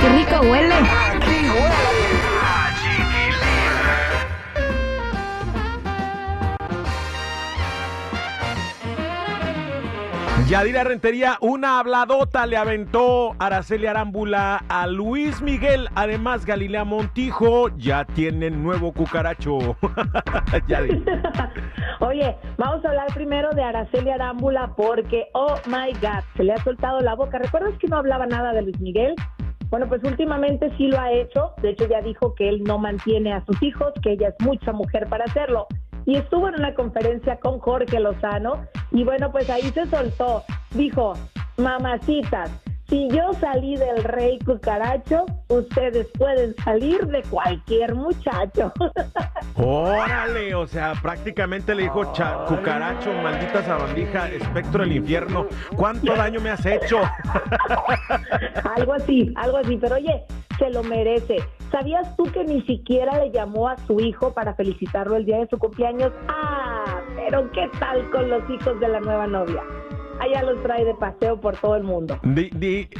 Qué rico huele! Yadira Rentería, una habladota le aventó Araceli Arámbula a Luis Miguel. Además, Galilea Montijo ya tienen nuevo cucaracho. Oye, vamos a hablar primero de Araceli Arámbula porque, oh my God, se le ha soltado la boca. ¿Recuerdas que no hablaba nada de Luis Miguel? Bueno, pues últimamente sí lo ha hecho. De hecho, ya dijo que él no mantiene a sus hijos, que ella es mucha mujer para hacerlo y estuvo en una conferencia con Jorge Lozano y bueno, pues ahí se soltó. Dijo, mamacitas, si yo salí del rey cucaracho, ustedes pueden salir de cualquier muchacho. Órale, o sea, prácticamente le dijo cucaracho, maldita sabandija, espectro del infierno. ¿Cuánto daño me has hecho? algo así, algo así, pero oye, se lo merece. ¿Sabías tú que ni siquiera le llamó a su hijo para felicitarlo el día de su cumpleaños? Ah, pero ¿qué tal con los hijos de la nueva novia? Allá los trae de paseo por todo el mundo.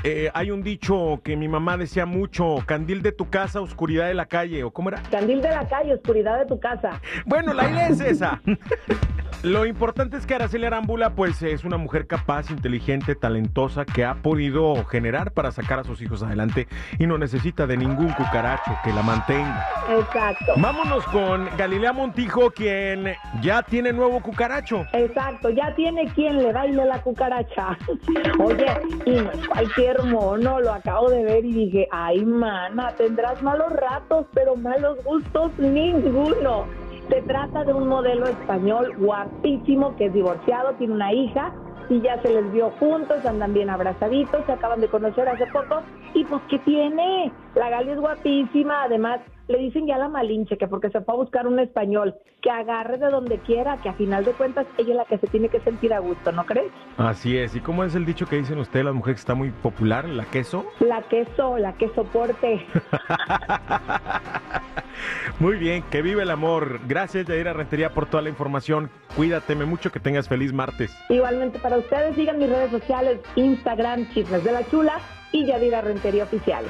Eh, hay un dicho que mi mamá decía mucho, candil de tu casa, oscuridad de la calle, ¿o cómo era? Candil de la calle, oscuridad de tu casa. Bueno, la idea es esa. Lo importante es que Araceli Arámbula pues es una mujer capaz, inteligente, talentosa que ha podido generar para sacar a sus hijos adelante y no necesita de ningún cucaracho que la mantenga. Exacto. Vámonos con Galilea Montijo quien ya tiene nuevo cucaracho. Exacto, ya tiene quien le baile la cucaracha. Oye, y cualquier mono, lo acabo de ver y dije, ay mana, tendrás malos ratos, pero malos gustos ninguno. Se trata de un modelo español guapísimo que es divorciado, tiene una hija y ya se les vio juntos, andan bien abrazaditos, se acaban de conocer hace poco y pues ¿qué tiene? La Gali es guapísima, además le dicen ya la malinche que porque se fue a buscar un español que agarre de donde quiera, que a final de cuentas ella es la que se tiene que sentir a gusto, ¿no crees? Así es, ¿y cómo es el dicho que dicen ustedes, las mujeres que está muy popular, la queso? La queso, la que soporte. Muy bien, que vive el amor. Gracias, Yadira Rentería, por toda la información. Cuídateme mucho, que tengas feliz martes. Igualmente para ustedes, sigan mis redes sociales, Instagram, Chismes de la Chula y Yadira Rentería Oficial.